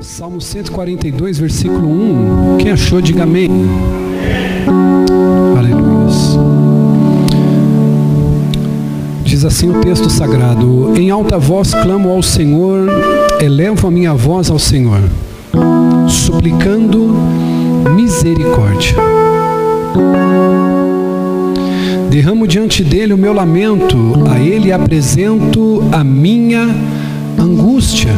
Salmo 142, versículo 1. Quem achou, diga amém. Aleluia. Diz assim o texto sagrado: Em alta voz clamo ao Senhor, elevo a minha voz ao Senhor, suplicando misericórdia. Derramo diante dele o meu lamento, a ele apresento a minha angústia.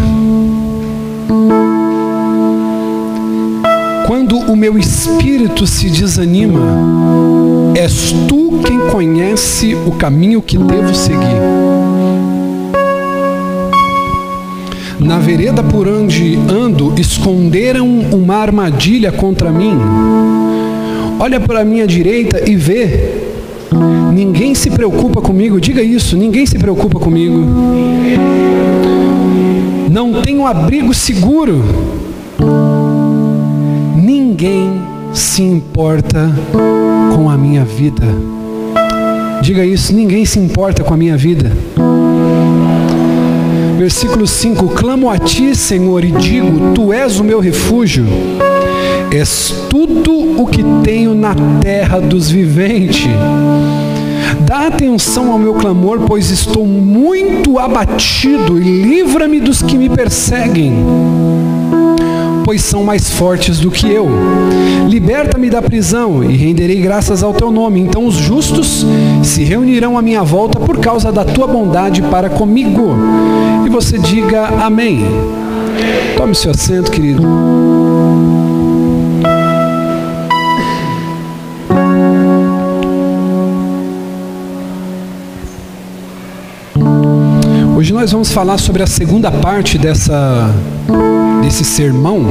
Quando o meu espírito se desanima, és tu quem conhece o caminho que devo seguir. Na vereda por onde ando, esconderam uma armadilha contra mim. Olha para a minha direita e vê. Ninguém se preocupa comigo. Diga isso, ninguém se preocupa comigo. Não tenho abrigo seguro ninguém se importa com a minha vida. Diga isso, ninguém se importa com a minha vida. Versículo 5: Clamo a ti, Senhor, e digo: Tu és o meu refúgio, és tudo o que tenho na terra dos viventes. Dá atenção ao meu clamor, pois estou muito abatido, e livra-me dos que me perseguem pois são mais fortes do que eu. Liberta-me da prisão e renderei graças ao teu nome. Então os justos se reunirão à minha volta por causa da tua bondade para comigo. E você diga amém. Tome seu assento, querido. Hoje nós vamos falar sobre a segunda parte dessa desse sermão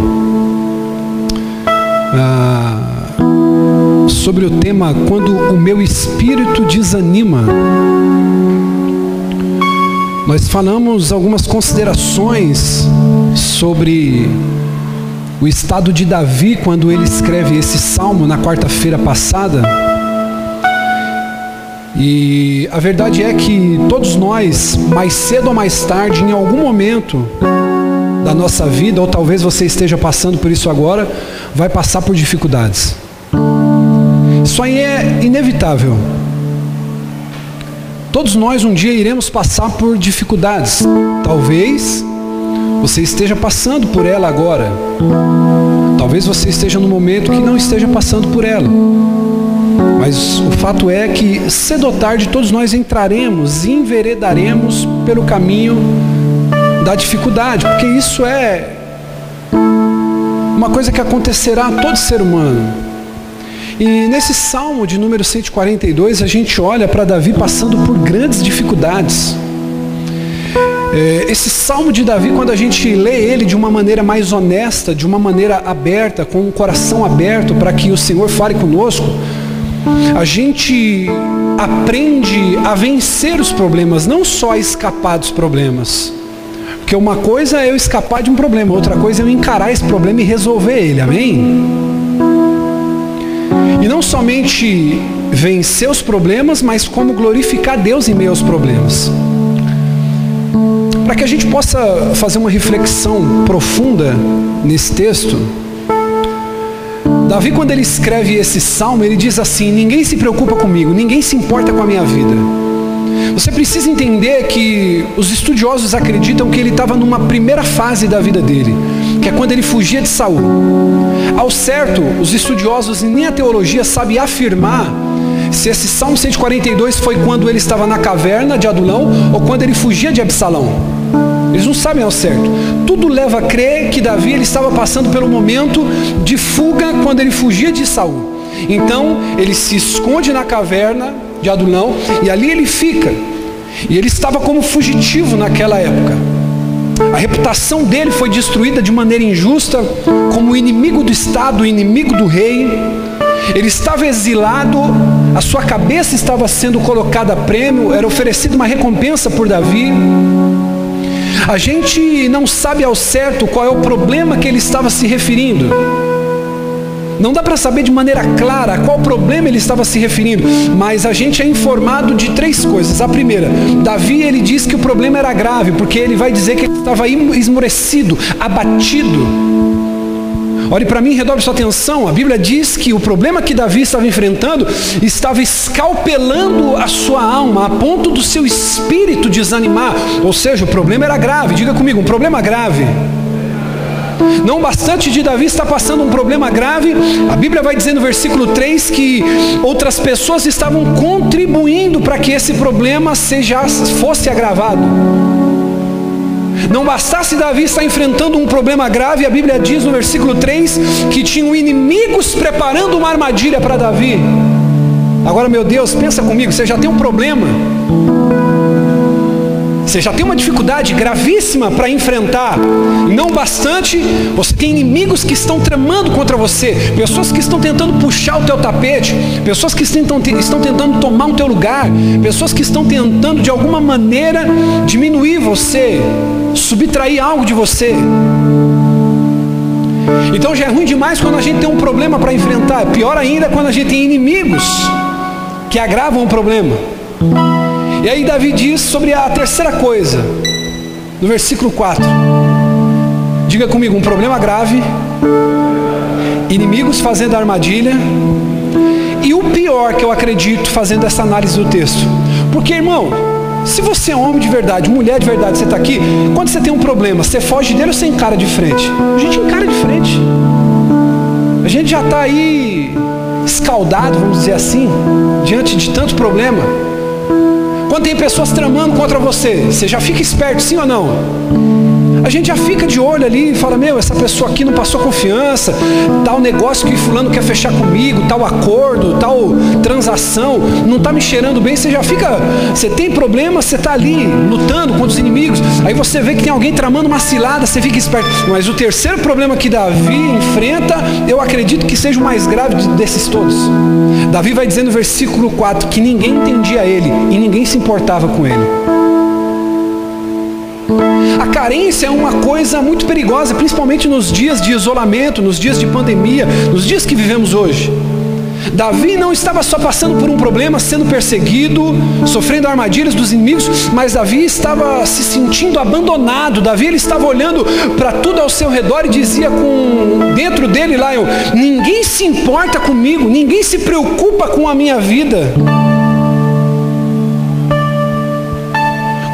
ah, sobre o tema quando o meu espírito desanima. Nós falamos algumas considerações sobre o estado de Davi quando ele escreve esse salmo na quarta-feira passada. E a verdade é que todos nós, mais cedo ou mais tarde, em algum momento, da nossa vida, ou talvez você esteja passando por isso agora, vai passar por dificuldades. Isso aí é inevitável. Todos nós um dia iremos passar por dificuldades. Talvez você esteja passando por ela agora. Talvez você esteja no momento que não esteja passando por ela. Mas o fato é que cedo ou tarde todos nós entraremos e enveredaremos pelo caminho da dificuldade, porque isso é uma coisa que acontecerá a todo ser humano. E nesse salmo de número 142, a gente olha para Davi passando por grandes dificuldades. É, esse salmo de Davi, quando a gente lê ele de uma maneira mais honesta, de uma maneira aberta, com o um coração aberto para que o Senhor fale conosco, a gente aprende a vencer os problemas, não só a escapar dos problemas. Porque uma coisa é eu escapar de um problema, outra coisa é eu encarar esse problema e resolver ele, amém? E não somente vencer os problemas, mas como glorificar Deus em meio aos problemas. Para que a gente possa fazer uma reflexão profunda nesse texto, Davi, quando ele escreve esse salmo, ele diz assim: Ninguém se preocupa comigo, ninguém se importa com a minha vida. Você precisa entender que os estudiosos acreditam que ele estava numa primeira fase da vida dele, que é quando ele fugia de Saul. Ao certo, os estudiosos nem a teologia sabem afirmar se esse Salmo 142 foi quando ele estava na caverna de Adulão ou quando ele fugia de Absalão. Eles não sabem ao certo. Tudo leva a crer que Davi ele estava passando pelo momento de fuga quando ele fugia de Saul. Então ele se esconde na caverna de Adulão, e ali ele fica. E ele estava como fugitivo naquela época. A reputação dele foi destruída de maneira injusta, como inimigo do Estado, inimigo do rei. Ele estava exilado, a sua cabeça estava sendo colocada a prêmio, era oferecida uma recompensa por Davi. A gente não sabe ao certo qual é o problema que ele estava se referindo. Não dá para saber de maneira clara a qual problema ele estava se referindo, mas a gente é informado de três coisas. A primeira, Davi ele diz que o problema era grave, porque ele vai dizer que ele estava esmorecido, abatido. Olhe para mim, redobre sua atenção. A Bíblia diz que o problema que Davi estava enfrentando estava escalpelando a sua alma, a ponto do seu espírito desanimar. Ou seja, o problema era grave. Diga comigo, um problema grave. Não bastante de Davi estar passando um problema grave, a Bíblia vai dizer no versículo 3 que outras pessoas estavam contribuindo para que esse problema seja, fosse agravado. Não bastasse Davi estar enfrentando um problema grave, a Bíblia diz no versículo 3 que tinham inimigos preparando uma armadilha para Davi. Agora, meu Deus, pensa comigo, você já tem um problema. Você já tem uma dificuldade gravíssima para enfrentar. Não bastante, você tem inimigos que estão tramando contra você, pessoas que estão tentando puxar o teu tapete, pessoas que estão, estão tentando tomar o teu lugar, pessoas que estão tentando de alguma maneira diminuir você, subtrair algo de você. Então já é ruim demais quando a gente tem um problema para enfrentar. Pior ainda quando a gente tem inimigos que agravam o problema. E aí Davi diz sobre a terceira coisa, no versículo 4. Diga comigo, um problema grave, inimigos fazendo armadilha, e o pior que eu acredito fazendo essa análise do texto. Porque, irmão, se você é homem de verdade, mulher de verdade, você está aqui, quando você tem um problema, você foge dele ou você encara de frente? A gente encara de frente. A gente já está aí escaldado, vamos dizer assim, diante de tanto problema. Quando tem pessoas tramando contra você, você já fica esperto, sim ou não? A gente já fica de olho ali e fala: Meu, essa pessoa aqui não passou confiança, tal negócio que Fulano quer fechar comigo, tal acordo, tal transação, não está me cheirando bem. Você já fica, você tem problema, você está ali lutando contra os inimigos. Aí você vê que tem alguém tramando uma cilada, você fica esperto. Mas o terceiro problema que Davi enfrenta, eu acredito que seja o mais grave desses todos. Davi vai dizer no versículo 4 que ninguém entendia ele e ninguém se importava com ele. A carência é uma coisa muito perigosa, principalmente nos dias de isolamento, nos dias de pandemia, nos dias que vivemos hoje. Davi não estava só passando por um problema, sendo perseguido, sofrendo armadilhas dos inimigos, mas Davi estava se sentindo abandonado. Davi ele estava olhando para tudo ao seu redor e dizia com dentro dele lá, eu, ninguém se importa comigo, ninguém se preocupa com a minha vida.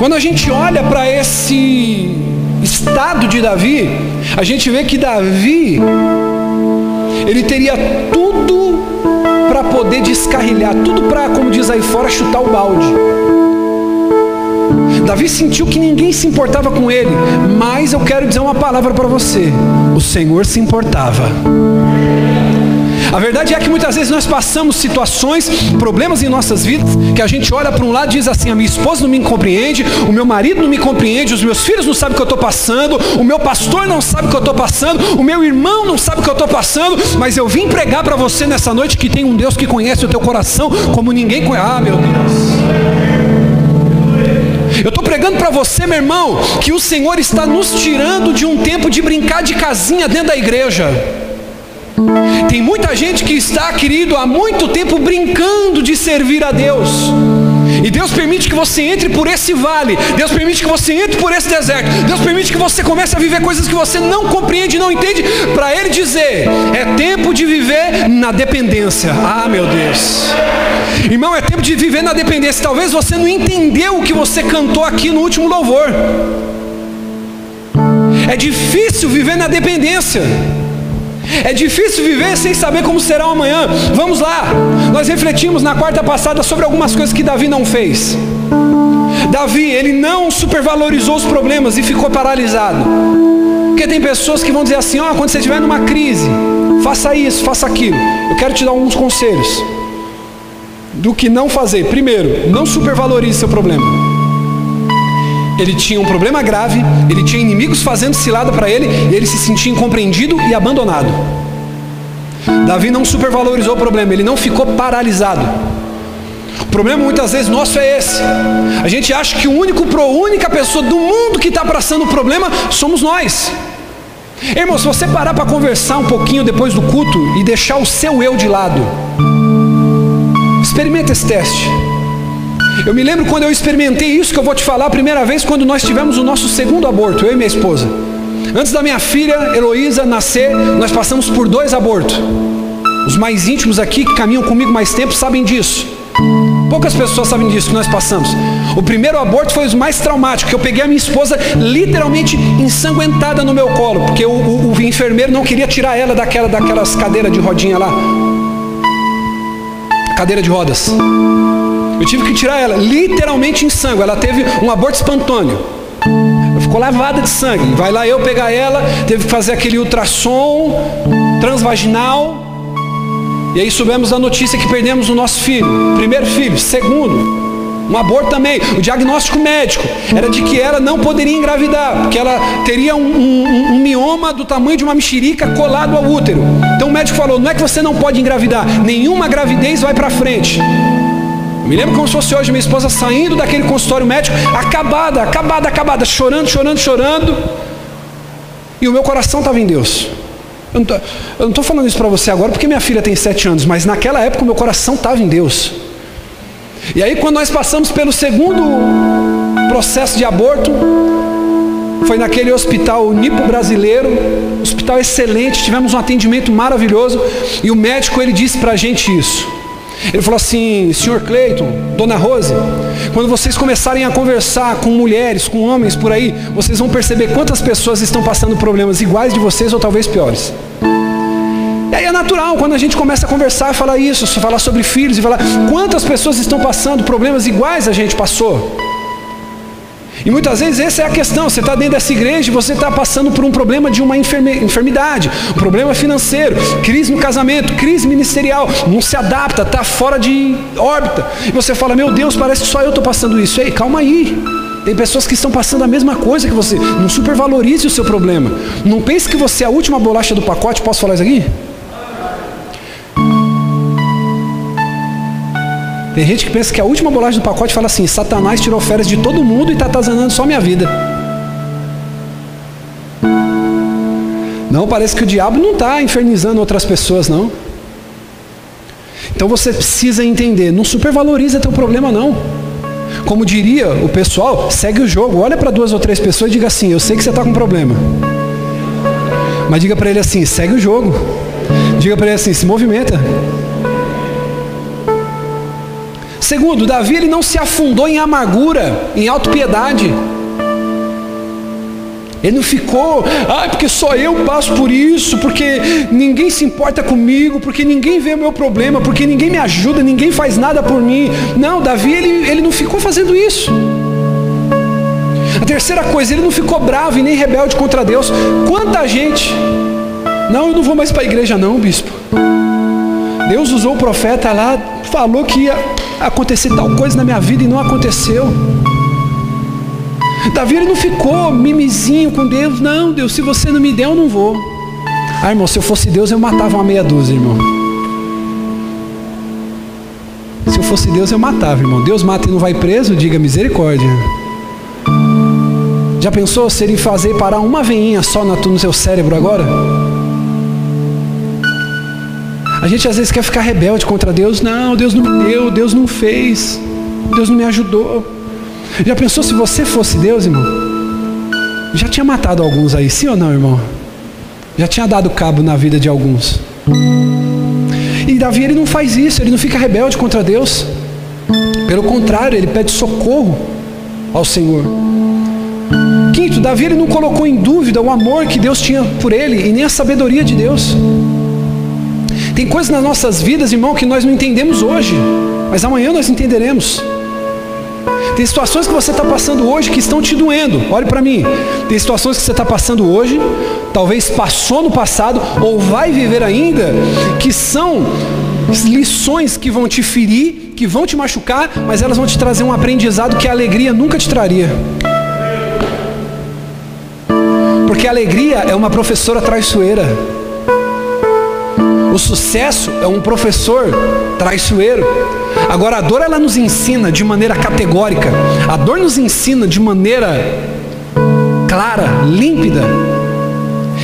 Quando a gente olha para esse estado de Davi, a gente vê que Davi ele teria tudo para poder descarrilhar, tudo para, como diz aí fora, chutar o balde. Davi sentiu que ninguém se importava com ele, mas eu quero dizer uma palavra para você: o Senhor se importava. A verdade é que muitas vezes nós passamos situações, problemas em nossas vidas, que a gente olha para um lado e diz assim: a minha esposa não me compreende, o meu marido não me compreende, os meus filhos não sabem o que eu estou passando, o meu pastor não sabe o que eu estou passando, o meu irmão não sabe o que eu estou passando, mas eu vim pregar para você nessa noite que tem um Deus que conhece o teu coração como ninguém conhece. Ah, meu Deus. Eu estou pregando para você, meu irmão, que o Senhor está nos tirando de um tempo de brincar de casinha dentro da igreja. Tem muita gente que está, querido, há muito tempo brincando de servir a Deus. E Deus permite que você entre por esse vale. Deus permite que você entre por esse deserto. Deus permite que você comece a viver coisas que você não compreende, não entende, para Ele dizer: é tempo de viver na dependência. Ah, meu Deus. Irmão, é tempo de viver na dependência. Talvez você não entendeu o que você cantou aqui no último louvor. É difícil viver na dependência. É difícil viver sem saber como será o amanhã. Vamos lá. Nós refletimos na quarta passada sobre algumas coisas que Davi não fez. Davi, ele não supervalorizou os problemas e ficou paralisado. Porque tem pessoas que vão dizer assim: ó, oh, quando você estiver numa crise, faça isso, faça aquilo. Eu quero te dar alguns conselhos do que não fazer. Primeiro, não supervalorize seu problema. Ele tinha um problema grave, ele tinha inimigos fazendo cilada para ele, e ele se sentia incompreendido e abandonado. Davi não supervalorizou o problema, ele não ficou paralisado. O problema muitas vezes nosso é esse. A gente acha que o único, a única pessoa do mundo que está passando o problema somos nós. Irmão, se você parar para conversar um pouquinho depois do culto e deixar o seu eu de lado, experimenta esse teste. Eu me lembro quando eu experimentei isso que eu vou te falar a primeira vez quando nós tivemos o nosso segundo aborto, eu e minha esposa. Antes da minha filha Heloísa nascer, nós passamos por dois abortos. Os mais íntimos aqui que caminham comigo mais tempo sabem disso. Poucas pessoas sabem disso que nós passamos. O primeiro aborto foi o mais traumático, que eu peguei a minha esposa literalmente ensanguentada no meu colo, porque o, o, o enfermeiro não queria tirar ela daquela, daquelas cadeiras de rodinha lá. Cadeira de rodas. Eu tive que tirar ela literalmente em sangue. Ela teve um aborto espontâneo. Ficou lavada de sangue. Vai lá eu pegar ela, teve que fazer aquele ultrassom transvaginal e aí soubemos a notícia que perdemos o nosso filho, primeiro filho, segundo, um aborto também. O diagnóstico médico era de que ela não poderia engravidar, porque ela teria um, um, um, mioma do tamanho de uma mexerica colado ao útero. Então o médico falou: não é que você não pode engravidar, nenhuma gravidez vai para frente. Me lembro como se fosse hoje minha esposa saindo daquele consultório médico, acabada, acabada, acabada, chorando, chorando, chorando. E o meu coração estava em Deus. Eu não estou falando isso para você agora porque minha filha tem sete anos, mas naquela época o meu coração estava em Deus. E aí quando nós passamos pelo segundo processo de aborto, foi naquele hospital Nipo brasileiro, hospital excelente, tivemos um atendimento maravilhoso e o médico ele disse para a gente isso. Ele falou assim, senhor Cleiton, dona Rose, quando vocês começarem a conversar com mulheres, com homens por aí, vocês vão perceber quantas pessoas estão passando problemas iguais de vocês ou talvez piores. E aí é natural, quando a gente começa a conversar e falar isso, falar sobre filhos e falar quantas pessoas estão passando problemas iguais a gente passou. E muitas vezes essa é a questão. Você está dentro dessa igreja e você está passando por um problema de uma enfermidade, um problema financeiro, crise no casamento, crise ministerial, não se adapta, está fora de órbita. E você fala, meu Deus, parece que só eu estou passando isso. Ei, calma aí. Tem pessoas que estão passando a mesma coisa que você. Não supervalorize o seu problema. Não pense que você é a última bolacha do pacote. Posso falar isso aqui? Tem gente que pensa que a última bolacha do pacote fala assim: Satanás tirou férias de todo mundo e está atazanando só minha vida. Não, parece que o diabo não está infernizando outras pessoas, não. Então você precisa entender, não supervaloriza teu problema, não. Como diria o pessoal, segue o jogo, olha para duas ou três pessoas e diga assim: Eu sei que você está com problema. Mas diga para ele assim: segue o jogo. Diga para ele assim: se movimenta. Segundo, Davi ele não se afundou em amargura, em autopiedade. Ele não ficou, ah, porque só eu passo por isso, porque ninguém se importa comigo, porque ninguém vê o meu problema, porque ninguém me ajuda, ninguém faz nada por mim. Não, Davi ele, ele não ficou fazendo isso. A terceira coisa, ele não ficou bravo e nem rebelde contra Deus. Quanta gente, não, eu não vou mais para a igreja, não, bispo. Deus usou o profeta lá, falou que ia acontecer tal coisa na minha vida e não aconteceu. Davi ele não ficou mimizinho com Deus, não, Deus, se você não me der, eu não vou. Ah, irmão, se eu fosse Deus, eu matava uma meia dúzia, irmão. Se eu fosse Deus, eu matava, irmão. Deus mata e não vai preso, diga misericórdia. Já pensou se ele fazer parar uma veinha só no seu cérebro agora? A gente às vezes quer ficar rebelde contra Deus. Não, Deus não me deu, Deus não fez, Deus não me ajudou. Já pensou se você fosse Deus, irmão? Já tinha matado alguns aí, sim ou não, irmão? Já tinha dado cabo na vida de alguns. E Davi ele não faz isso, ele não fica rebelde contra Deus. Pelo contrário, ele pede socorro ao Senhor. Quinto, Davi ele não colocou em dúvida o amor que Deus tinha por ele e nem a sabedoria de Deus. Tem coisas nas nossas vidas, irmão, que nós não entendemos hoje, mas amanhã nós entenderemos. Tem situações que você está passando hoje que estão te doendo. Olhe para mim. Tem situações que você está passando hoje, talvez passou no passado ou vai viver ainda, que são lições que vão te ferir, que vão te machucar, mas elas vão te trazer um aprendizado que a alegria nunca te traria. Porque a alegria é uma professora traiçoeira. O sucesso é um professor traiçoeiro. Agora a dor ela nos ensina de maneira categórica. A dor nos ensina de maneira clara, límpida.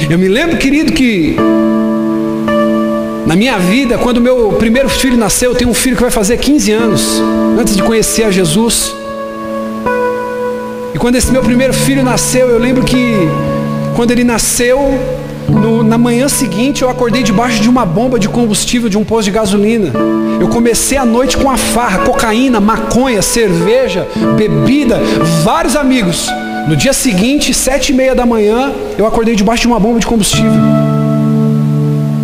Eu me lembro, querido, que na minha vida, quando meu primeiro filho nasceu, eu tenho um filho que vai fazer 15 anos, antes de conhecer a Jesus. E quando esse meu primeiro filho nasceu, eu lembro que quando ele nasceu, no, na manhã seguinte eu acordei debaixo de uma bomba de combustível de um posto de gasolina. Eu comecei a noite com a farra, cocaína, maconha, cerveja, bebida, vários amigos. No dia seguinte, sete e meia da manhã, eu acordei debaixo de uma bomba de combustível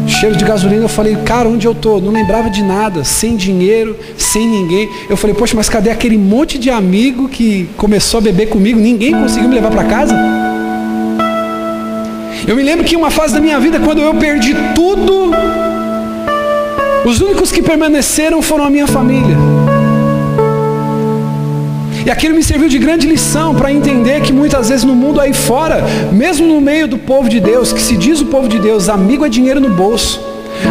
cheiro de gasolina. Eu falei, cara, onde eu tô? Não lembrava de nada, sem dinheiro, sem ninguém. Eu falei, poxa, mas cadê aquele monte de amigo que começou a beber comigo? Ninguém conseguiu me levar para casa? Eu me lembro que uma fase da minha vida, quando eu perdi tudo, os únicos que permaneceram foram a minha família. E aquilo me serviu de grande lição para entender que muitas vezes no mundo aí fora, mesmo no meio do povo de Deus, que se diz o povo de Deus, amigo é dinheiro no bolso.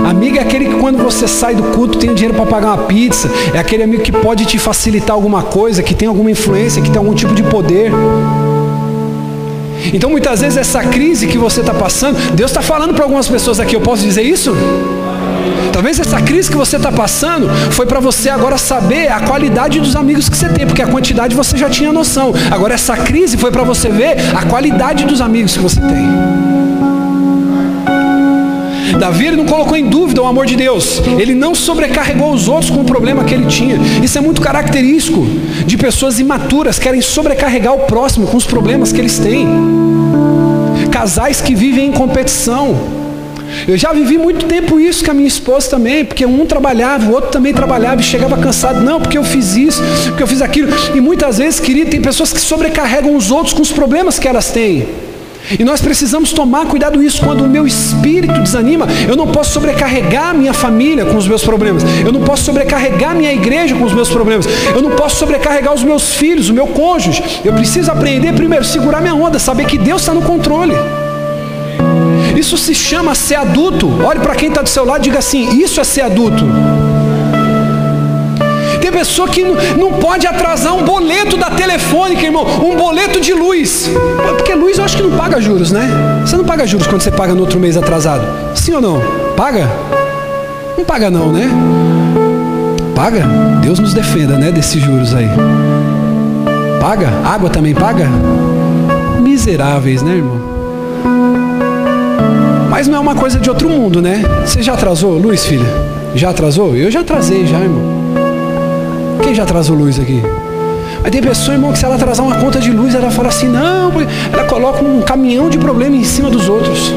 Amigo é aquele que quando você sai do culto tem dinheiro para pagar uma pizza. É aquele amigo que pode te facilitar alguma coisa, que tem alguma influência, que tem algum tipo de poder. Então muitas vezes essa crise que você está passando, Deus está falando para algumas pessoas aqui, eu posso dizer isso? Talvez essa crise que você está passando foi para você agora saber a qualidade dos amigos que você tem, porque a quantidade você já tinha noção. Agora essa crise foi para você ver a qualidade dos amigos que você tem. Davi ele não colocou em dúvida o amor de Deus. Ele não sobrecarregou os outros com o problema que ele tinha. Isso é muito característico de pessoas imaturas, querem sobrecarregar o próximo com os problemas que eles têm. Casais que vivem em competição. Eu já vivi muito tempo isso com a minha esposa também, porque um trabalhava, o outro também trabalhava e chegava cansado. Não, porque eu fiz isso, porque eu fiz aquilo. E muitas vezes, querido, tem pessoas que sobrecarregam os outros com os problemas que elas têm. E nós precisamos tomar cuidado isso quando o meu espírito desanima. Eu não posso sobrecarregar minha família com os meus problemas. Eu não posso sobrecarregar minha igreja com os meus problemas. Eu não posso sobrecarregar os meus filhos, o meu cônjuge. Eu preciso aprender primeiro, segurar minha onda, saber que Deus está no controle. Isso se chama ser adulto. Olhe para quem está do seu lado e diga assim: Isso é ser adulto. Tem pessoa que não pode atrasar um boleto da telefônica, irmão, um boleto de luz. Porque luz eu acho que não paga juros, né? Você não paga juros quando você paga no outro mês atrasado. Sim ou não? Paga? Não paga não, né? Paga? Deus nos defenda, né, desses juros aí. Paga? Água também paga? Miseráveis, né, irmão? Mas não é uma coisa de outro mundo, né? Você já atrasou luz, filha? Já atrasou? Eu já atrasei, já, irmão. Quem já atrasou luz aqui? Mas tem pessoa, irmão, que se ela atrasar uma conta de luz, ela fala assim, não, ela coloca um caminhão de problema em cima dos outros.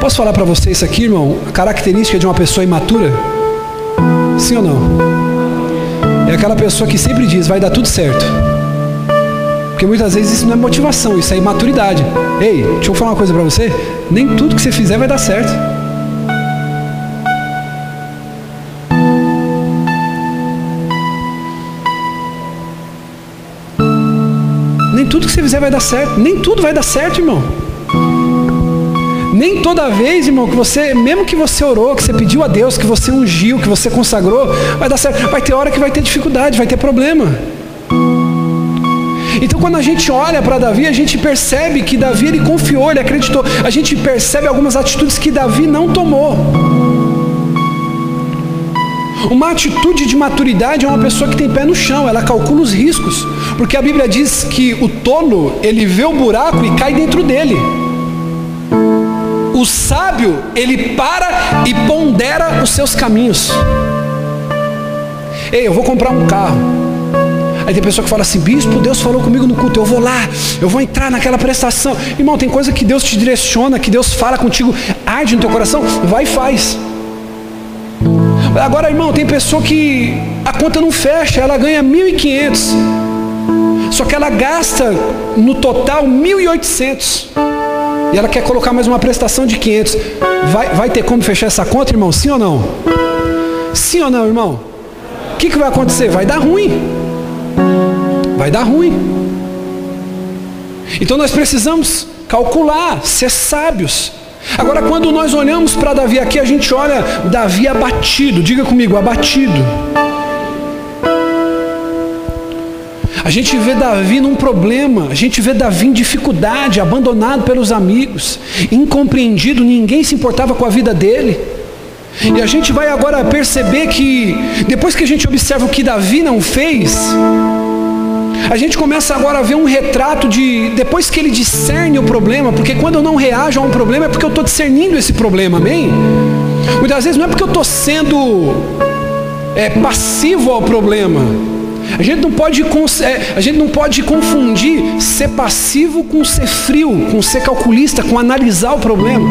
Posso falar para você isso aqui, irmão? A característica de uma pessoa imatura? Sim ou não? É aquela pessoa que sempre diz, vai dar tudo certo. Porque muitas vezes isso não é motivação, isso é imaturidade. Ei, deixa eu falar uma coisa para você: nem tudo que você fizer vai dar certo. Nem tudo que você fizer vai dar certo. Nem tudo vai dar certo, irmão. Nem toda vez, irmão, que você, mesmo que você orou, que você pediu a Deus, que você ungiu, que você consagrou, vai dar certo. Vai ter hora que vai ter dificuldade, vai ter problema. Então, quando a gente olha para Davi, a gente percebe que Davi ele confiou, ele acreditou. A gente percebe algumas atitudes que Davi não tomou. Uma atitude de maturidade é uma pessoa que tem pé no chão, ela calcula os riscos, porque a Bíblia diz que o tolo, ele vê o buraco e cai dentro dele. O sábio, ele para e pondera os seus caminhos. Ei, eu vou comprar um carro. Aí tem pessoa que fala assim: Bispo, Deus falou comigo no culto, eu vou lá, eu vou entrar naquela prestação. Irmão, tem coisa que Deus te direciona, que Deus fala contigo, arde no teu coração, vai e faz. Agora, irmão, tem pessoa que a conta não fecha, ela ganha 1.500, só que ela gasta no total 1.800. E ela quer colocar mais uma prestação de 500. Vai, vai ter como fechar essa conta, irmão? Sim ou não? Sim ou não, irmão? O que, que vai acontecer? Vai dar ruim vai dar ruim. Então nós precisamos calcular, ser sábios. Agora, quando nós olhamos para Davi aqui, a gente olha Davi abatido, diga comigo, abatido. A gente vê Davi num problema, a gente vê Davi em dificuldade, abandonado pelos amigos, incompreendido, ninguém se importava com a vida dele. E a gente vai agora perceber que, depois que a gente observa o que Davi não fez, a gente começa agora a ver um retrato de, depois que ele discerne o problema, porque quando eu não reajo a um problema é porque eu estou discernindo esse problema, amém? Muitas vezes não é porque eu estou sendo é, passivo ao problema. A gente, não pode, é, a gente não pode confundir ser passivo com ser frio, com ser calculista, com analisar o problema.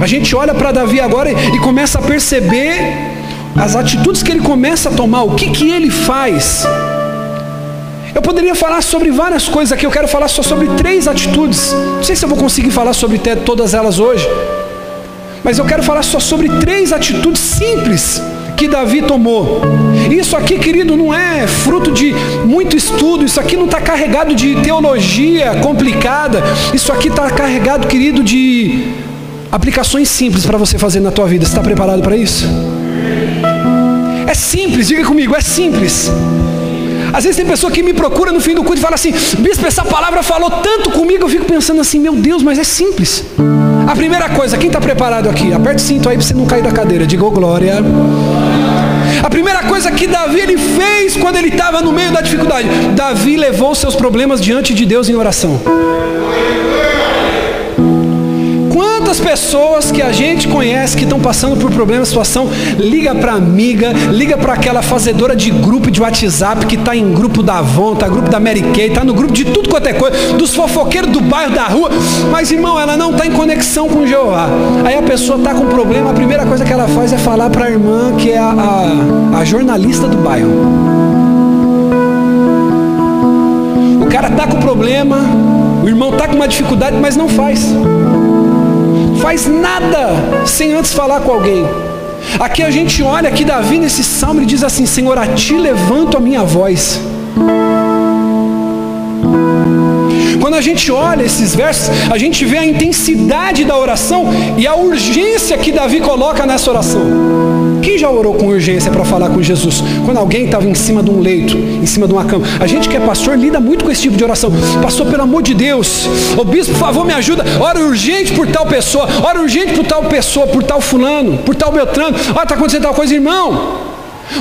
A gente olha para Davi agora e, começa a perceber as atitudes que ele começa a tomar, o que, que ele faz. Eu poderia falar sobre várias coisas aqui, eu quero falar só sobre três atitudes. Não sei se eu vou conseguir falar sobre todas elas hoje, mas eu quero falar só sobre três atitudes simples que Davi tomou. Isso aqui, querido, não é fruto de muito estudo, isso aqui não está carregado de teologia complicada, isso aqui está carregado, querido, de aplicações simples para você fazer na tua vida. Está preparado para isso? É simples, diga comigo, é simples. Às vezes tem pessoa que me procura no fim do culto e fala assim: Bispo, essa palavra falou tanto comigo. Eu fico pensando assim: Meu Deus, mas é simples. A primeira coisa, quem está preparado aqui? Aperte o cinto aí para você não cair da cadeira. Diga oh, glória. A primeira coisa que Davi ele fez quando ele estava no meio da dificuldade, Davi levou seus problemas diante de Deus em oração. Quantas pessoas que a gente conhece que estão passando por problema, situação, liga para amiga, liga para aquela fazedora de grupo de WhatsApp que está em grupo da Avon, está grupo da Mary Kay, está no grupo de tudo quanto é coisa, dos fofoqueiros do bairro, da rua, mas irmão, ela não está em conexão com Jeová. Aí a pessoa está com problema, a primeira coisa que ela faz é falar para a irmã que é a, a, a jornalista do bairro. O cara está com problema, o irmão está com uma dificuldade, mas não faz faz nada sem antes falar com alguém. Aqui a gente olha que Davi nesse salmo ele diz assim: Senhor, a ti levanto a minha voz. Quando a gente olha esses versos, a gente vê a intensidade da oração e a urgência que Davi coloca nessa oração. Quem já orou com urgência para falar com Jesus? Quando alguém estava em cima de um leito, em cima de uma cama. A gente que é pastor lida muito com esse tipo de oração. Pastor, pelo amor de Deus, ô bispo, por favor, me ajuda. Ora urgente por tal pessoa, ora urgente por tal pessoa, por tal fulano, por tal Beltrano. Olha, está acontecendo tal coisa, irmão.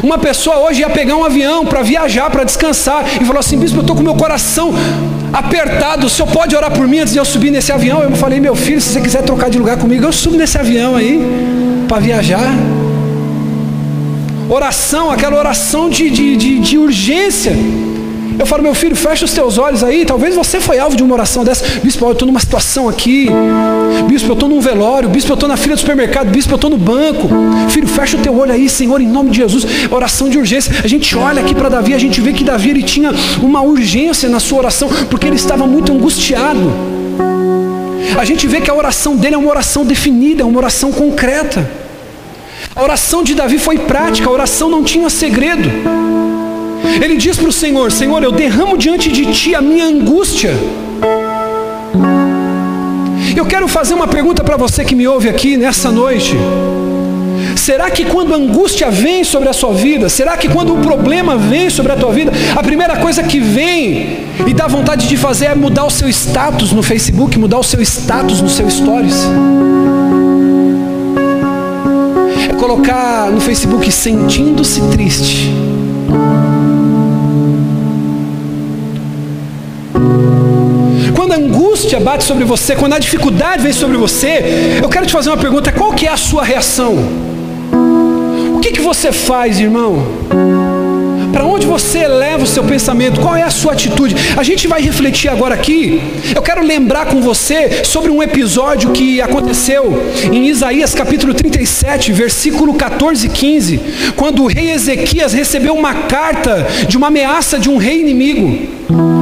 Uma pessoa hoje ia pegar um avião para viajar, para descansar, e falou assim: Bispo, eu estou com meu coração apertado, o senhor pode orar por mim antes de eu subir nesse avião? Eu falei: Meu filho, se você quiser trocar de lugar comigo, eu subo nesse avião aí, para viajar. Oração, aquela oração de, de, de, de urgência. Eu falo, meu filho, fecha os teus olhos aí. Talvez você foi alvo de uma oração dessa. Bispo, eu estou numa situação aqui. Bispo, eu estou num velório. Bispo, eu estou na fila do supermercado. Bispo, eu estou no banco. Filho, fecha o teu olho aí, Senhor, em nome de Jesus. Oração de urgência. A gente olha aqui para Davi, a gente vê que Davi ele tinha uma urgência na sua oração, porque ele estava muito angustiado. A gente vê que a oração dele é uma oração definida, é uma oração concreta. A oração de Davi foi prática, a oração não tinha segredo. Ele diz para o Senhor: Senhor, eu derramo diante de ti a minha angústia. Eu quero fazer uma pergunta para você que me ouve aqui nessa noite. Será que quando a angústia vem sobre a sua vida, será que quando o problema vem sobre a tua vida, a primeira coisa que vem e dá vontade de fazer é mudar o seu status no Facebook, mudar o seu status no seu stories? É colocar no Facebook sentindo-se triste. Quando a angústia bate sobre você, quando a dificuldade vem sobre você, eu quero te fazer uma pergunta: qual que é a sua reação? O que, que você faz, irmão? Para onde você leva o seu pensamento? Qual é a sua atitude? A gente vai refletir agora aqui. Eu quero lembrar com você sobre um episódio que aconteceu em Isaías capítulo 37, versículo 14 e 15, quando o rei Ezequias recebeu uma carta de uma ameaça de um rei inimigo.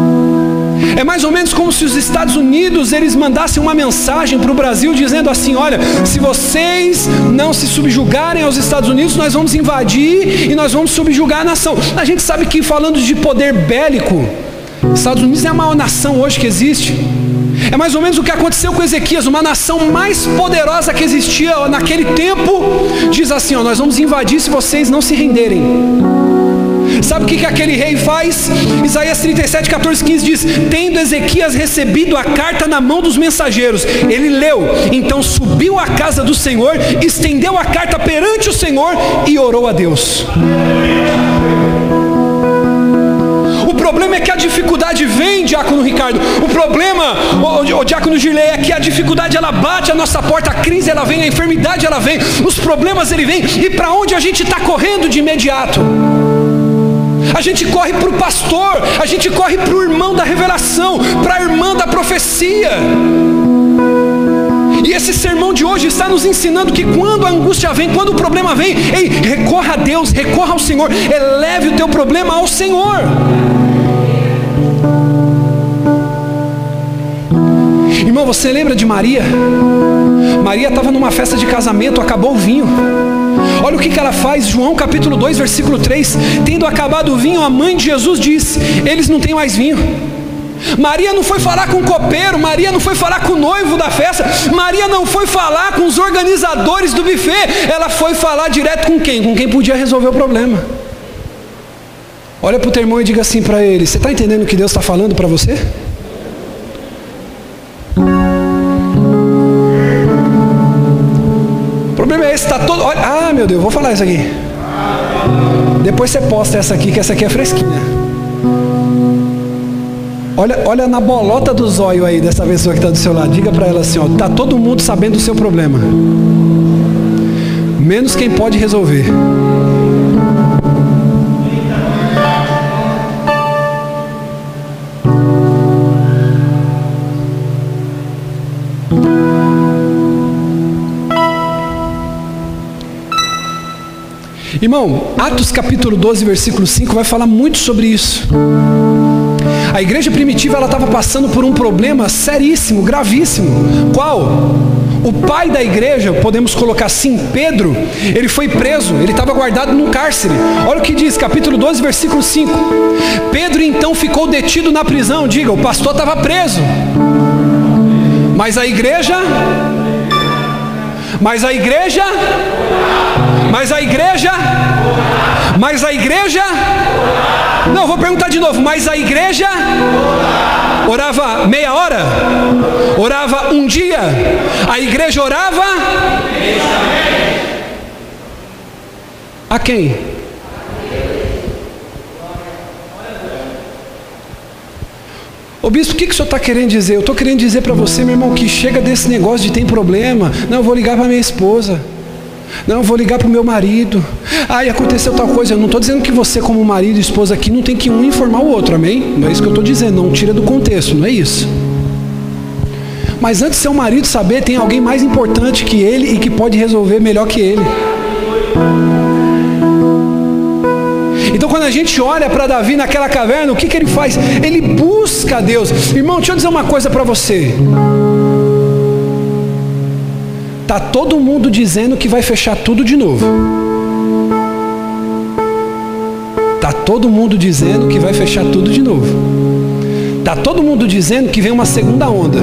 É mais ou menos como se os Estados Unidos eles mandassem uma mensagem para o Brasil dizendo assim: olha, se vocês não se subjugarem aos Estados Unidos, nós vamos invadir e nós vamos subjugar a nação. A gente sabe que falando de poder bélico, Estados Unidos é a maior nação hoje que existe. É mais ou menos o que aconteceu com Ezequias, uma nação mais poderosa que existia naquele tempo, diz assim: ó, nós vamos invadir se vocês não se renderem. Sabe o que, que aquele rei faz? Isaías 37, 14, 15 diz: Tendo Ezequias recebido a carta na mão dos mensageiros, ele leu, então subiu à casa do Senhor, estendeu a carta perante o Senhor e orou a Deus. O problema é que a dificuldade vem, Diácono Ricardo. O problema, o, o, Diácono Gilei, é que a dificuldade ela bate a nossa porta, a crise ela vem, a enfermidade ela vem, os problemas ele vem, e para onde a gente está correndo de imediato? A gente corre para o pastor, a gente corre para o irmão da revelação, para a irmã da profecia. E esse sermão de hoje está nos ensinando que quando a angústia vem, quando o problema vem, ei, recorra a Deus, recorra ao Senhor, eleve o teu problema ao Senhor. Irmão, você lembra de Maria? Maria estava numa festa de casamento, acabou o vinho. Olha o que, que ela faz, João capítulo 2, versículo 3. Tendo acabado o vinho, a mãe de Jesus diz: Eles não têm mais vinho. Maria não foi falar com o copeiro, Maria não foi falar com o noivo da festa, Maria não foi falar com os organizadores do buffet, ela foi falar direto com quem? Com quem podia resolver o problema. Olha para o teu irmão e diga assim para ele: Você está entendendo o que Deus está falando para você? Meu Deus, vou falar isso aqui. Depois você posta essa aqui, que essa aqui é fresquinha. Olha, olha na bolota do zóio aí dessa pessoa que está do seu lado. Diga para ela assim: ó, tá todo mundo sabendo do seu problema, menos quem pode resolver. Irmão, Atos capítulo 12, versículo 5 vai falar muito sobre isso. A igreja primitiva ela estava passando por um problema seríssimo, gravíssimo. Qual? O pai da igreja, podemos colocar assim, Pedro, ele foi preso, ele estava guardado num cárcere. Olha o que diz, capítulo 12, versículo 5. Pedro então ficou detido na prisão. Diga, o pastor estava preso. Mas a igreja mas a igreja Mas a igreja Mas a igreja não, vou perguntar de novo. Mas a igreja orava meia hora? Orava um dia? A igreja orava? A quem? Ô bispo, o que, que o senhor está querendo dizer? Eu estou querendo dizer para você, meu irmão, que chega desse negócio de tem problema. Não, eu vou ligar para minha esposa. Não, vou ligar para o meu marido. Ai, aconteceu tal coisa. Eu não estou dizendo que você, como marido e esposa aqui, não tem que um informar o outro, amém? Não é isso que eu estou dizendo, não tira do contexto, não é isso. Mas antes seu marido saber, tem alguém mais importante que ele e que pode resolver melhor que ele. Então, quando a gente olha para Davi naquela caverna, o que, que ele faz? Ele busca Deus. Irmão, deixa eu dizer uma coisa para você. Tá todo mundo dizendo que vai fechar tudo de novo. Tá todo mundo dizendo que vai fechar tudo de novo. Tá todo mundo dizendo que vem uma segunda onda.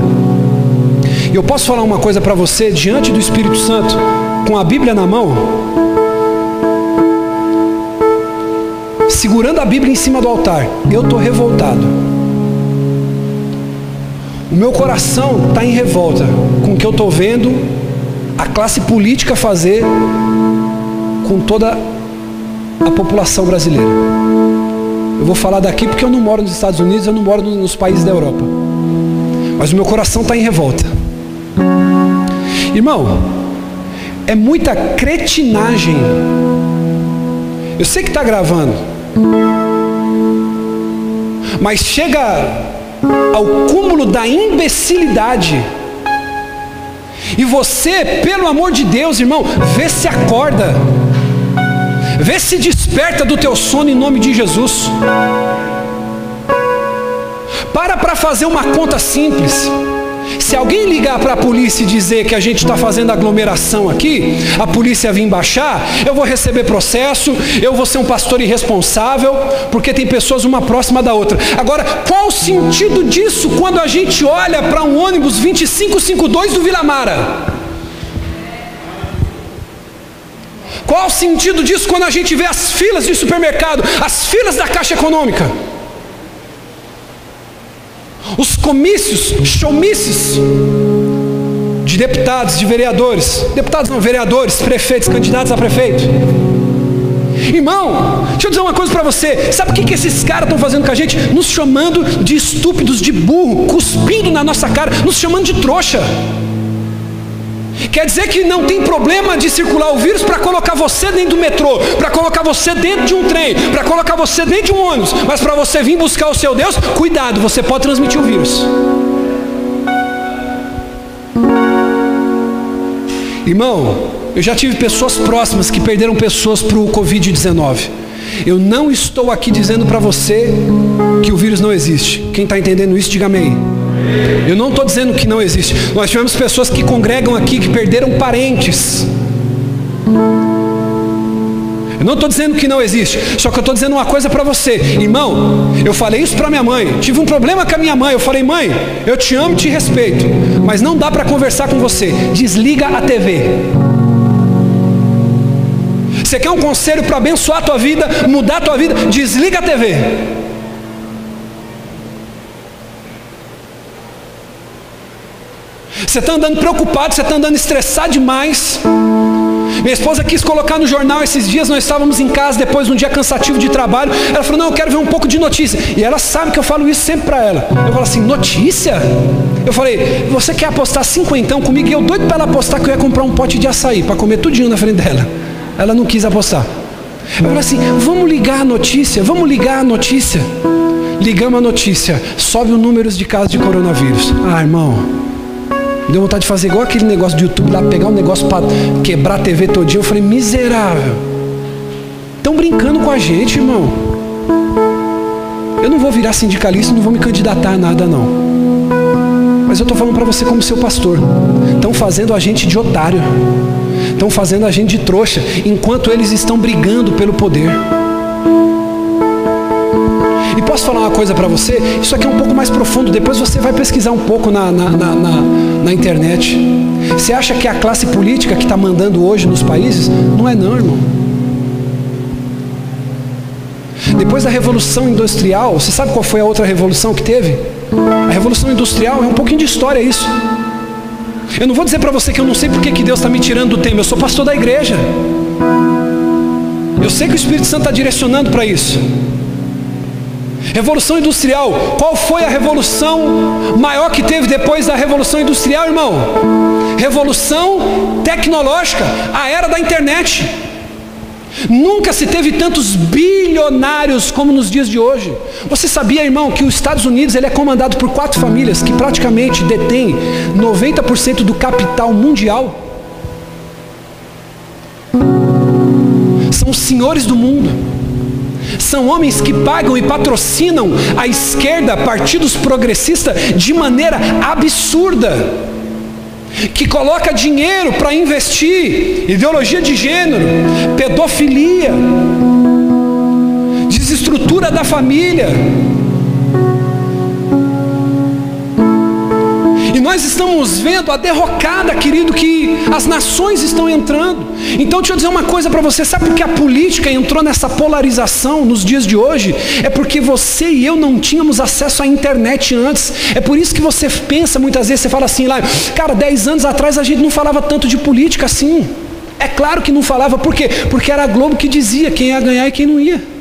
E eu posso falar uma coisa para você diante do Espírito Santo, com a Bíblia na mão, segurando a Bíblia em cima do altar. Eu estou revoltado. O meu coração está em revolta com o que eu estou vendo a classe política fazer com toda a população brasileira. Eu vou falar daqui porque eu não moro nos Estados Unidos, eu não moro nos países da Europa. Mas o meu coração está em revolta. Irmão, é muita cretinagem. Eu sei que está gravando. Mas chega ao cúmulo da imbecilidade e você, pelo amor de Deus, irmão, vê se acorda. Vê se desperta do teu sono em nome de Jesus. Para para fazer uma conta simples. Se alguém ligar para a polícia e dizer que a gente está fazendo aglomeração aqui, a polícia vir baixar, eu vou receber processo, eu vou ser um pastor irresponsável, porque tem pessoas uma próxima da outra. Agora, qual o sentido disso quando a gente olha para um ônibus 2552 do Vila Mara? Qual o sentido disso quando a gente vê as filas de supermercado, as filas da Caixa Econômica? Os comícios, showmícios de deputados, de vereadores, deputados não, vereadores, prefeitos, candidatos a prefeito. Irmão, deixa eu dizer uma coisa para você. Sabe o que, que esses caras estão fazendo com a gente? Nos chamando de estúpidos, de burro, cuspindo na nossa cara, nos chamando de trouxa. Quer dizer que não tem problema de circular o vírus para colocar você dentro do metrô, para colocar você dentro de um trem, para colocar você dentro de um ônibus, mas para você vir buscar o seu Deus, cuidado, você pode transmitir o vírus. Irmão, eu já tive pessoas próximas que perderam pessoas para o Covid-19. Eu não estou aqui dizendo para você que o vírus não existe. Quem está entendendo isso, diga amém. Eu não estou dizendo que não existe. Nós tivemos pessoas que congregam aqui que perderam parentes. Eu não estou dizendo que não existe, só que eu estou dizendo uma coisa para você, irmão. Eu falei isso para minha mãe. Tive um problema com a minha mãe. Eu falei, mãe, eu te amo e te respeito, mas não dá para conversar com você. Desliga a TV. Você quer um conselho para abençoar a tua vida, mudar a tua vida? Desliga a TV. Você está andando preocupado, você está andando estressado demais. Minha esposa quis colocar no jornal esses dias, nós estávamos em casa depois de um dia cansativo de trabalho. Ela falou: Não, eu quero ver um pouco de notícia. E ela sabe que eu falo isso sempre para ela. Eu falo assim: Notícia? Eu falei: Você quer apostar cinquentão comigo? E eu doido para ela apostar que eu ia comprar um pote de açaí para comer tudinho na frente dela. Ela não quis apostar. Eu falei assim: Vamos ligar a notícia, vamos ligar a notícia. Ligamos a notícia, sobe o número de casos de coronavírus. Ah, irmão, Deu vontade de fazer igual aquele negócio do YouTube lá, pegar um negócio para quebrar a TV todinho. Eu falei, miserável. Estão brincando com a gente, irmão. Eu não vou virar sindicalista, não vou me candidatar a nada, não. Mas eu estou falando para você como seu pastor. Estão fazendo a gente de otário. Estão fazendo a gente de trouxa, enquanto eles estão brigando pelo poder. E posso falar uma coisa para você? Isso aqui é um pouco mais profundo. Depois você vai pesquisar um pouco na, na, na, na, na internet. Você acha que é a classe política que está mandando hoje nos países? Não é não, irmão. Depois da Revolução Industrial, você sabe qual foi a outra revolução que teve? A Revolução Industrial é um pouquinho de história isso. Eu não vou dizer para você que eu não sei porque que Deus está me tirando do tema. Eu sou pastor da igreja. Eu sei que o Espírito Santo está direcionando para isso. Revolução Industrial. Qual foi a revolução maior que teve depois da Revolução Industrial, irmão? Revolução tecnológica, a era da internet. Nunca se teve tantos bilionários como nos dias de hoje. Você sabia, irmão, que os Estados Unidos ele é comandado por quatro famílias que praticamente detêm 90% do capital mundial? São os senhores do mundo. São homens que pagam e patrocinam a esquerda, partidos progressistas, de maneira absurda. Que coloca dinheiro para investir, ideologia de gênero, pedofilia, desestrutura da família, nós estamos vendo a derrocada, querido, que as nações estão entrando. Então, deixa eu dizer uma coisa para você: sabe por que a política entrou nessa polarização nos dias de hoje? É porque você e eu não tínhamos acesso à internet antes. É por isso que você pensa muitas vezes, você fala assim lá, cara, 10 anos atrás a gente não falava tanto de política assim. É claro que não falava, por quê? Porque era a Globo que dizia quem ia ganhar e quem não ia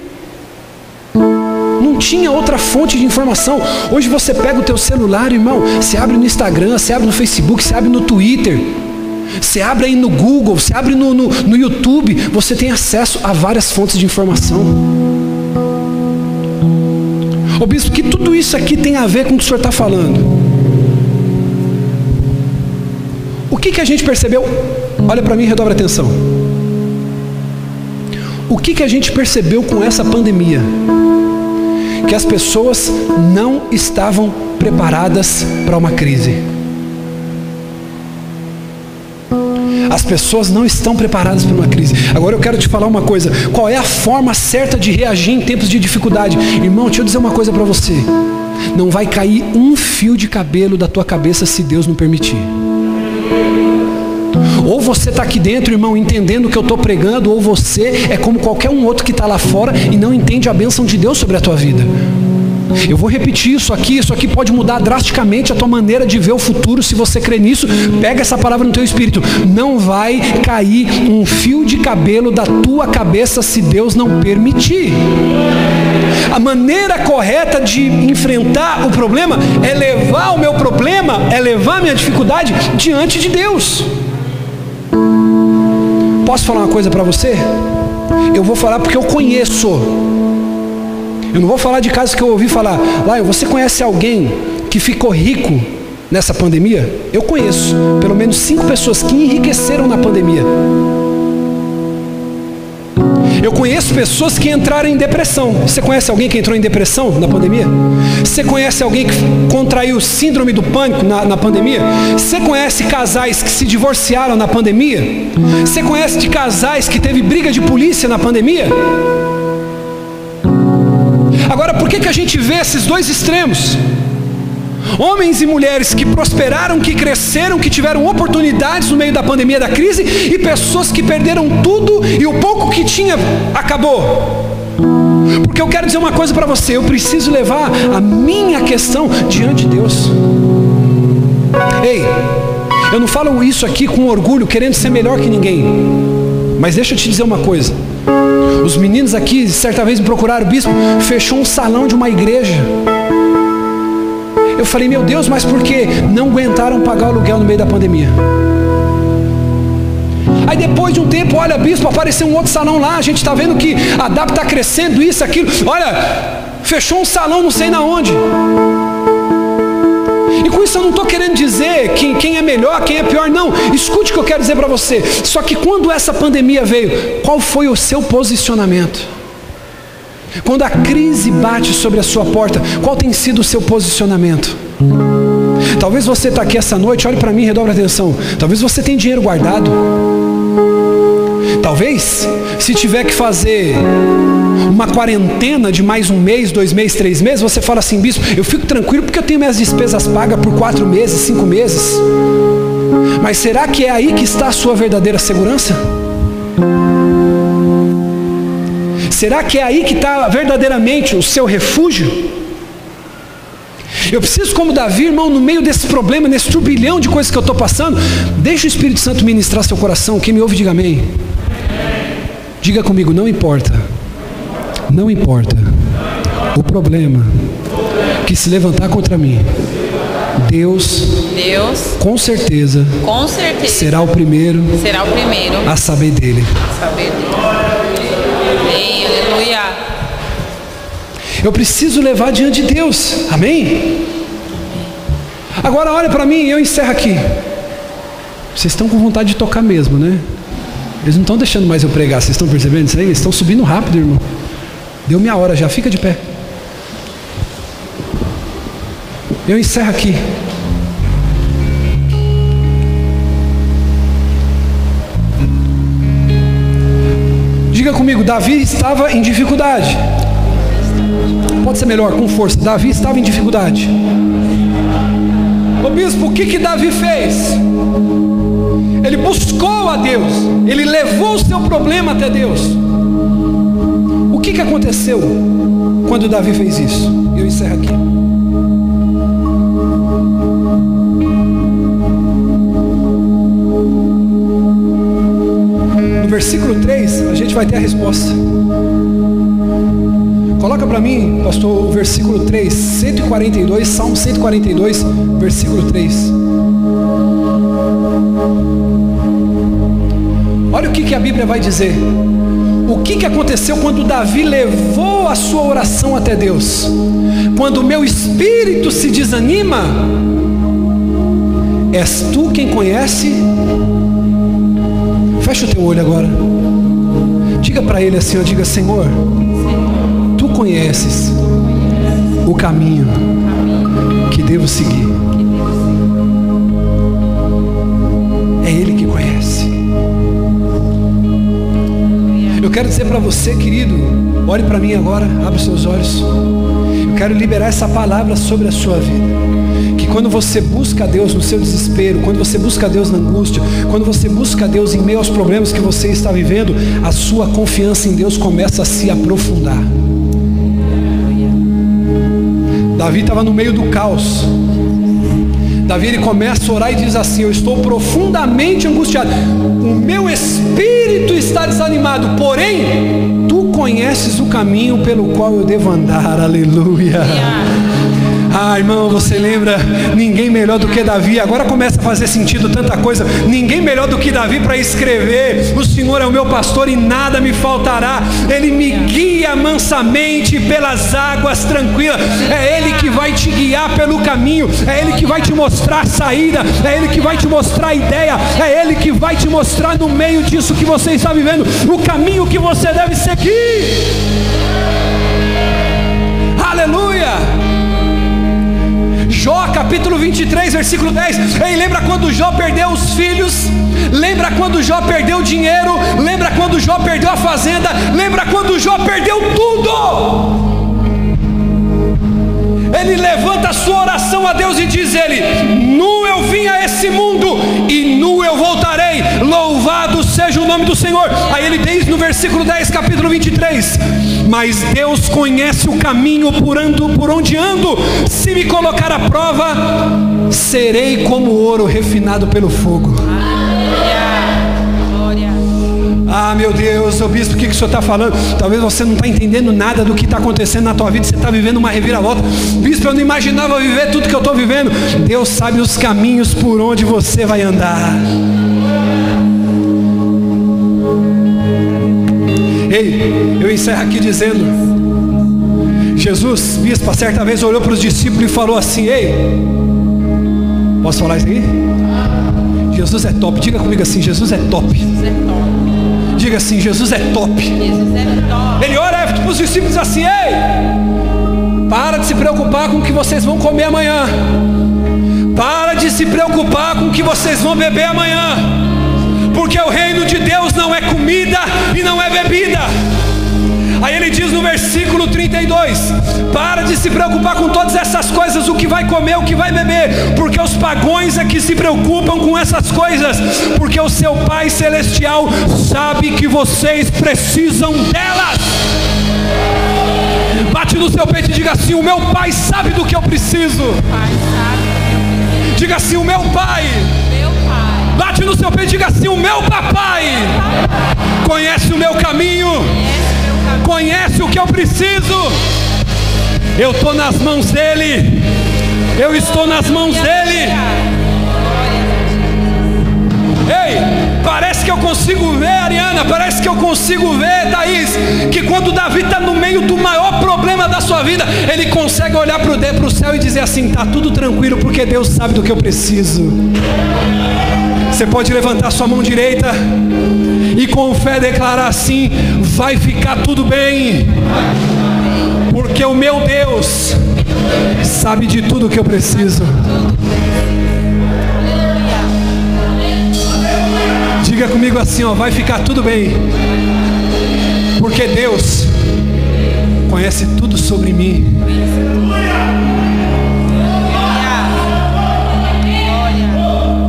não tinha outra fonte de informação. Hoje você pega o teu celular, irmão, você abre no Instagram, você abre no Facebook, você abre no Twitter, você abre aí no Google, você abre no, no, no YouTube, você tem acesso a várias fontes de informação. Ô bispo, que tudo isso aqui tem a ver com o que o senhor está falando? O que, que a gente percebeu? Olha para mim e redobra atenção. O que, que a gente percebeu com essa pandemia? Que as pessoas não estavam preparadas para uma crise. As pessoas não estão preparadas para uma crise. Agora eu quero te falar uma coisa: qual é a forma certa de reagir em tempos de dificuldade? Irmão, deixa eu dizer uma coisa para você: não vai cair um fio de cabelo da tua cabeça se Deus não permitir. Ou você está aqui dentro, irmão, entendendo o que eu estou pregando, ou você é como qualquer um outro que está lá fora e não entende a bênção de Deus sobre a tua vida. Eu vou repetir isso aqui, isso aqui pode mudar drasticamente a tua maneira de ver o futuro se você crê nisso. Pega essa palavra no teu espírito. Não vai cair um fio de cabelo da tua cabeça se Deus não permitir. A maneira correta de enfrentar o problema é levar o meu problema, é levar a minha dificuldade diante de Deus. Posso falar uma coisa para você? Eu vou falar porque eu conheço. Eu não vou falar de casos que eu ouvi falar. Lá, você conhece alguém que ficou rico nessa pandemia? Eu conheço pelo menos cinco pessoas que enriqueceram na pandemia. Eu conheço pessoas que entraram em depressão. Você conhece alguém que entrou em depressão na pandemia? Você conhece alguém que contraiu síndrome do pânico na, na pandemia? Você conhece casais que se divorciaram na pandemia? Você conhece de casais que teve briga de polícia na pandemia? Agora, por que, que a gente vê esses dois extremos? Homens e mulheres que prosperaram, que cresceram, que tiveram oportunidades no meio da pandemia da crise, e pessoas que perderam tudo e o pouco que tinha acabou. Porque eu quero dizer uma coisa para você: eu preciso levar a minha questão diante de Deus. Ei, eu não falo isso aqui com orgulho, querendo ser melhor que ninguém, mas deixa eu te dizer uma coisa. Os meninos aqui, certa vez me procuraram, o bispo fechou um salão de uma igreja. Eu falei, meu Deus, mas por que não aguentaram pagar o aluguel no meio da pandemia? Aí depois de um tempo, olha, bispo, apareceu um outro salão lá, a gente está vendo que a DAP está crescendo, isso, aquilo. Olha, fechou um salão não sei na onde. E com isso eu não estou querendo dizer quem, quem é melhor, quem é pior, não. Escute o que eu quero dizer para você. Só que quando essa pandemia veio, qual foi o seu posicionamento? Quando a crise bate sobre a sua porta, qual tem sido o seu posicionamento? Talvez você está aqui essa noite, olhe para mim e redobre a atenção. Talvez você tenha dinheiro guardado. Talvez, se tiver que fazer uma quarentena de mais um mês, dois meses, três meses, você fala assim, bispo, eu fico tranquilo porque eu tenho minhas despesas pagas por quatro meses, cinco meses. Mas será que é aí que está a sua verdadeira segurança? Será que é aí que está verdadeiramente o seu refúgio? Eu preciso, como Davi, irmão, no meio desse problema, nesse turbilhão de coisas que eu estou passando, deixa o Espírito Santo ministrar seu coração. Quem me ouve, diga amém. Diga comigo, não importa. Não importa o problema que se levantar contra mim. Deus, Deus, com certeza, com certeza, será o primeiro, será o primeiro a saber dele. A saber dele. Aleluia. Eu preciso levar diante de Deus. Amém? Agora olha para mim e eu encerro aqui. Vocês estão com vontade de tocar mesmo, né? Eles não estão deixando mais eu pregar, vocês estão percebendo isso aí? Eles estão subindo rápido, irmão. Deu minha hora já, fica de pé. Eu encerro aqui. Davi estava em dificuldade. Pode ser melhor, com força. Davi estava em dificuldade. Ô bispo, o que que Davi fez? Ele buscou a Deus. Ele levou o seu problema até Deus. O que que aconteceu quando Davi fez isso? Eu encerro aqui. Versículo 3, a gente vai ter a resposta. Coloca para mim, pastor, o versículo 3, 142, Salmo 142, versículo 3. Olha o que, que a Bíblia vai dizer. O que, que aconteceu quando Davi levou a sua oração até Deus? Quando o meu espírito se desanima, és tu quem conhece. Fecha o teu olho agora. Diga para ele assim, ó, diga, Senhor, tu conheces o caminho que devo seguir. É Ele que conhece. Eu quero dizer para você, querido, olhe para mim agora, abre seus olhos. Eu quero liberar essa palavra sobre a sua vida. Que quando você busca Deus no seu desespero, quando você busca Deus na angústia, quando você busca Deus em meio aos problemas que você está vivendo, a sua confiança em Deus começa a se aprofundar. Davi estava no meio do caos. Davi ele começa a orar e diz assim: Eu estou profundamente angustiado, o meu espírito está desanimado, porém, tu conheces o caminho pelo qual eu devo andar, aleluia. Ah, irmão, você lembra? Ninguém melhor do que Davi. Agora começa a fazer sentido tanta coisa. Ninguém melhor do que Davi para escrever: O Senhor é o meu pastor e nada me faltará. Ele me guia mansamente pelas águas tranquilas. É Ele que vai te guiar pelo caminho. É Ele que vai te mostrar a saída. É Ele que vai te mostrar a ideia. É Ele que vai te mostrar no meio disso que você está vivendo o caminho que você deve seguir. Jó capítulo 23, versículo 10. Ei, lembra quando Jó perdeu os filhos? Lembra quando Jó perdeu o dinheiro? Lembra quando Jó perdeu a fazenda? Lembra quando Jó perdeu tudo? Ele levanta a sua oração a Deus e diz ele: Nu eu vim a esse mundo e nu eu voltarei. Louvado seja o nome do Senhor. Aí ele diz no versículo 10, capítulo 23: Mas Deus conhece o caminho por, ando, por onde ando. Se me colocar à prova, serei como ouro refinado pelo fogo. Ah, meu Deus, o bispo, o que, que o senhor está falando? Talvez você não está entendendo nada do que está acontecendo na tua vida, você está vivendo uma reviravolta. Bispo, eu não imaginava viver tudo que eu estou vivendo. Deus sabe os caminhos por onde você vai andar. Ei, eu encerro aqui dizendo: Jesus, bispo, certa vez olhou para os discípulos e falou assim: Ei, posso falar isso aqui? Jesus é top. Diga comigo assim: Jesus é top. Jesus é top. Diga assim: Jesus é top. Jesus é top. Ele ora para os discípulos assim: Ei, para de se preocupar com o que vocês vão comer amanhã. Para de se preocupar com o que vocês vão beber amanhã. Porque o reino de Deus não é comida e não é bebida. Aí ele diz no versículo 32: Para de se preocupar com todas essas coisas, o que vai comer, o que vai beber, porque os pagões é que se preocupam com essas coisas, porque o seu Pai Celestial sabe que vocês precisam delas. Bate no seu peito e diga assim: O meu Pai sabe do que eu preciso. Diga assim: O meu Pai. Bate no seu peito e diga assim: O meu papai conhece o meu caminho conhece o que eu preciso. Eu estou nas mãos dele. Eu estou nas mãos dele. Ei, parece que eu consigo ver, Ariana, parece que eu consigo ver, Thaís, que quando Davi está no meio do maior problema da sua vida, ele consegue olhar para o céu e dizer assim: está tudo tranquilo, porque Deus sabe do que eu preciso. Você pode levantar sua mão direita e com fé declarar assim: vai ficar tudo bem, porque o meu Deus sabe de tudo que eu preciso. Diga comigo assim, ó, vai ficar tudo bem, porque Deus conhece tudo sobre mim.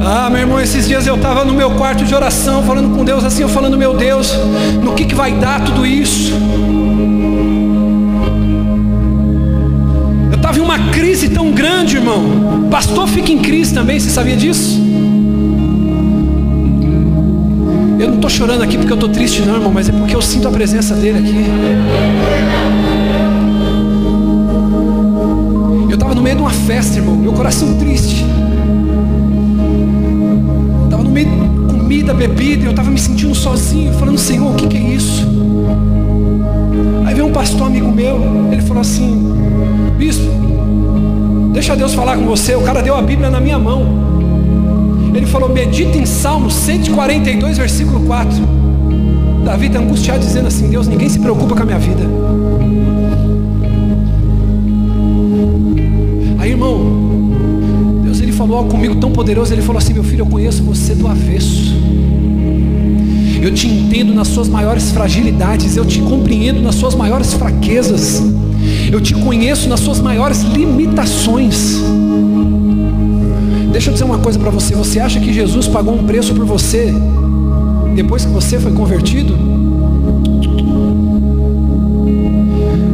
Ah, meu irmão, esses dias eu estava no meu quarto de oração, falando com Deus assim, eu falando, meu Deus, no que, que vai dar tudo isso? Eu estava em uma crise tão grande, irmão. Pastor fica em crise também, você sabia disso? Eu não estou chorando aqui porque eu estou triste, não, irmão, mas é porque eu sinto a presença dele aqui. Eu estava no meio de uma festa, irmão, meu coração triste. Comida, bebida, eu estava me sentindo sozinho, falando, Senhor, o que, que é isso? Aí veio um pastor amigo meu, ele falou assim, bispo, deixa Deus falar com você, o cara deu a Bíblia na minha mão. Ele falou, medita em Salmo 142, versículo 4. Davi está angustiado dizendo assim, Deus, ninguém se preocupa com a minha vida. Aí, irmão, falou algo comigo tão poderoso, ele falou assim, meu filho, eu conheço você do avesso eu te entendo nas suas maiores fragilidades, eu te compreendo nas suas maiores fraquezas. Eu te conheço nas suas maiores limitações. Deixa eu dizer uma coisa para você. Você acha que Jesus pagou um preço por você depois que você foi convertido?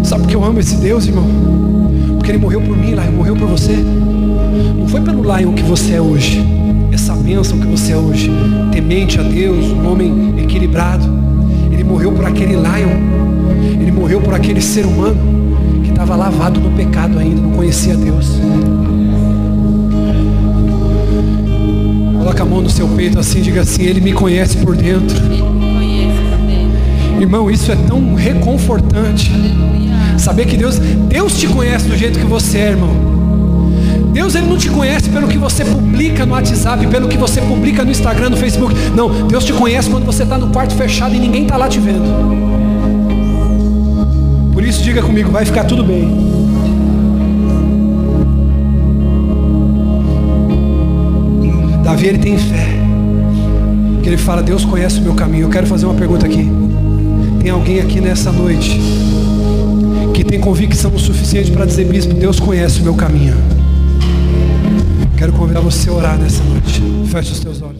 Sabe porque eu amo esse Deus, irmão? Porque Ele morreu por mim, Lion, morreu por você. Foi pelo Lion que você é hoje. Essa bênção que você é hoje. Temente a Deus, um homem equilibrado. Ele morreu por aquele Lion. Ele morreu por aquele ser humano que estava lavado no pecado ainda, não conhecia Deus. Coloca a mão no seu peito assim, diga assim, Ele me conhece por dentro. Irmão, isso é tão reconfortante. Saber que Deus, Deus te conhece do jeito que você é, irmão. Deus ele não te conhece pelo que você publica no WhatsApp, pelo que você publica no Instagram, no Facebook. Não, Deus te conhece quando você está no quarto fechado e ninguém está lá te vendo. Por isso diga comigo, vai ficar tudo bem. Davi ele tem fé. Que ele fala, Deus conhece o meu caminho. Eu quero fazer uma pergunta aqui. Tem alguém aqui nessa noite que tem convicção o suficiente para dizer, bispo, Deus conhece o meu caminho. Quero convidar você a orar nessa noite. Feche os teus olhos.